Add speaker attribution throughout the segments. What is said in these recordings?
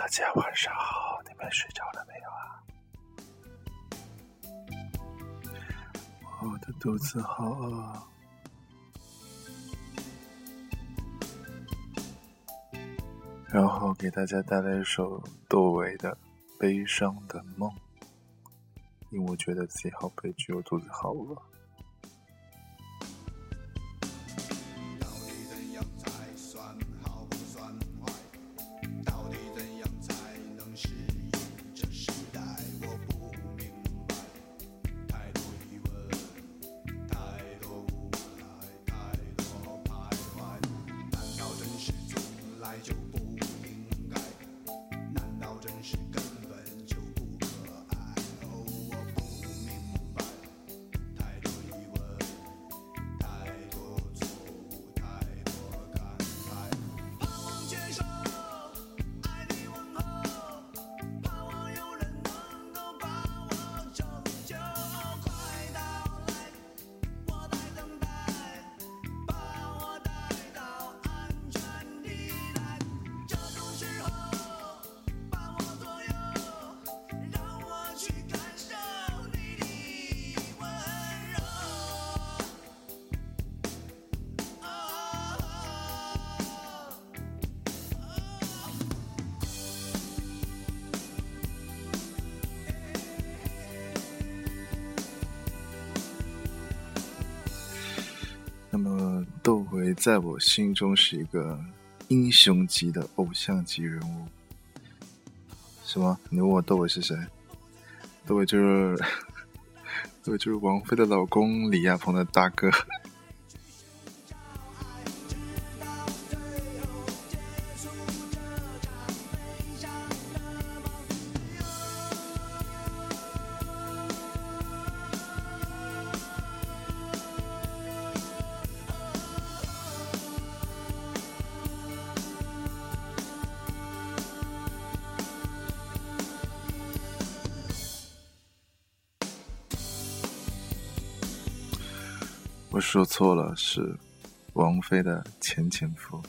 Speaker 1: 大家晚上好，你们睡着了没有啊？我的肚子好饿，然后给大家带来一首窦唯的《悲伤的梦》，因为我觉得自己好悲剧，我肚子好饿。那你在我心中是一个英雄级的偶像级人物。什么？你问我窦唯是谁？窦唯就是，窦唯就是王菲的老公李亚鹏的大哥。说错了，是王菲的前前夫。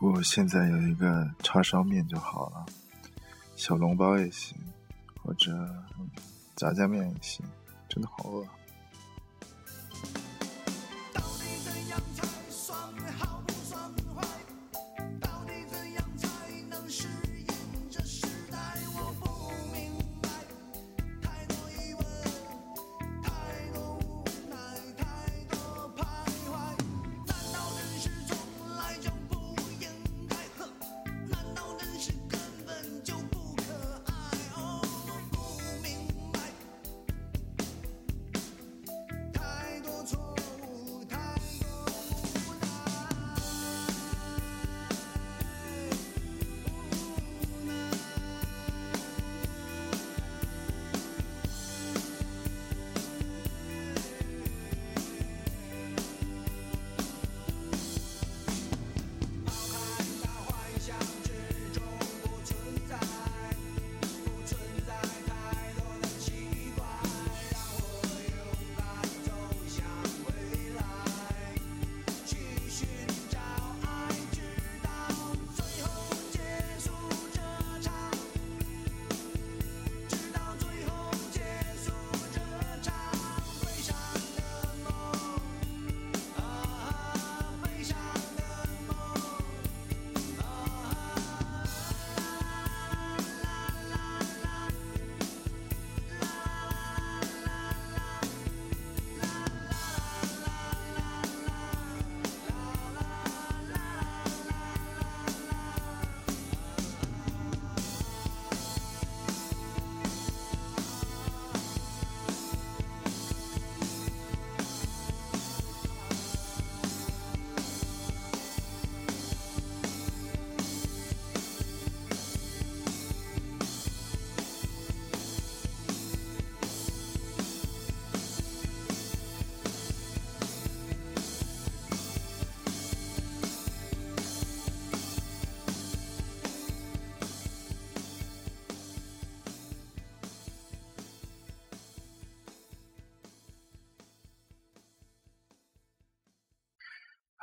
Speaker 1: 我现在有一个叉烧面就好了，小笼包也行，或者炸酱面也行，真的好饿。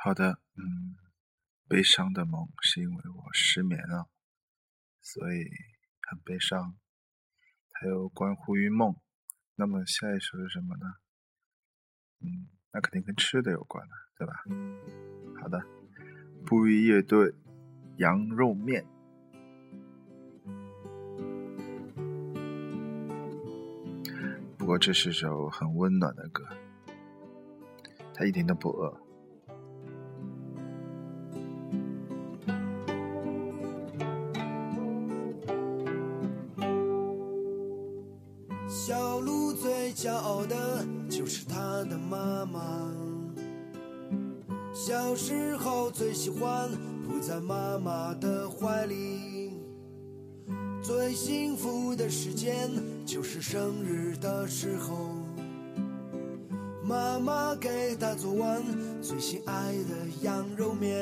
Speaker 2: 好的，嗯，悲伤的梦是因为我失眠了，所以很悲伤。还有关乎于梦，那么下一首是什么呢？嗯，那肯定跟吃的有关了，对吧？好的，布衣乐队羊肉面。不过这是首很温暖的歌，他一点都不饿。
Speaker 1: 小鹿最骄傲的就是它的妈妈。小时候最喜欢扑在妈妈的怀里，最幸福的时间就是生日的时候，妈妈给他做完最心爱的羊肉面。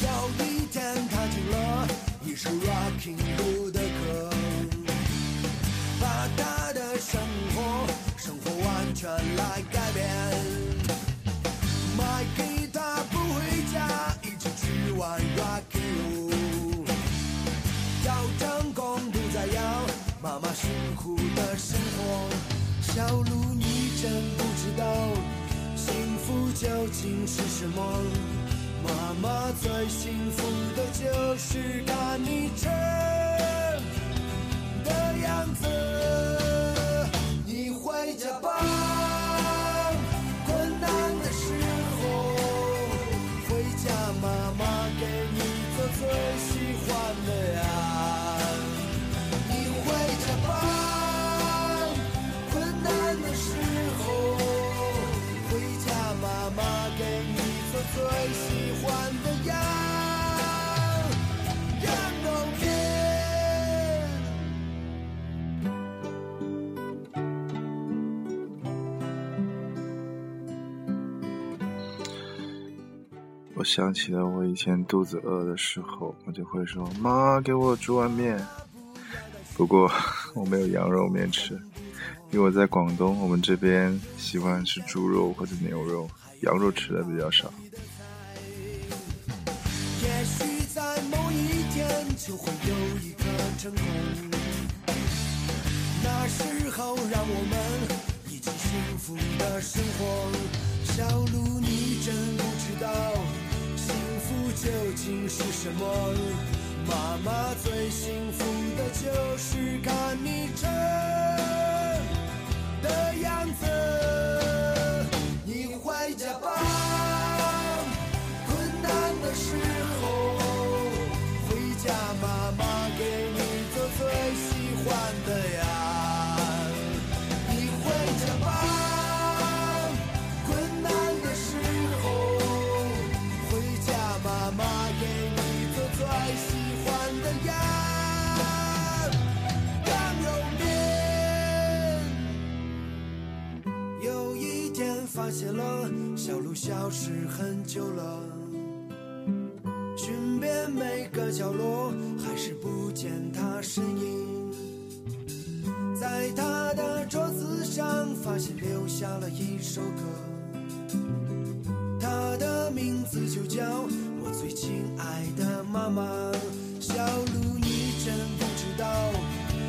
Speaker 1: 有一天，他听了一首 Rocking Bull 的歌。来改变。买给他不回家，一起去玩 Rocky。要成功，不再要妈妈辛苦的生活。小路，你真不知道幸福究竟是什么。妈妈最幸福的就是看你成的样子。
Speaker 2: 想起了我以前肚子饿的时候，我就会说：“妈，给我煮碗面。”不过我没有羊肉面吃，因为我在广东，我们这边喜欢吃猪肉或者牛肉，羊肉吃的比较少。
Speaker 1: 也许在某一天就会有一个成功，那时候让我们一起幸福的生活。小鹿，你真不知道情是什么。妈妈最幸福的就是看你真的样子。消失很久了，寻遍每个角落，还是不见它身影。在他的桌子上发现留下了一首歌，他的名字就叫我最亲爱的妈妈。小鹿，你真不知道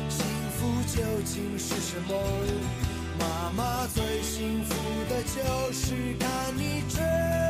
Speaker 1: 幸福究竟是什么。妈妈最幸福就是看你真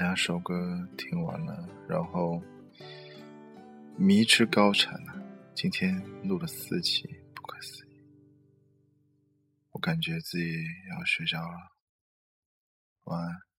Speaker 2: 两首歌听完了，然后迷之高产啊。今天录了四期，不可思议。我感觉自己要睡着了，晚安。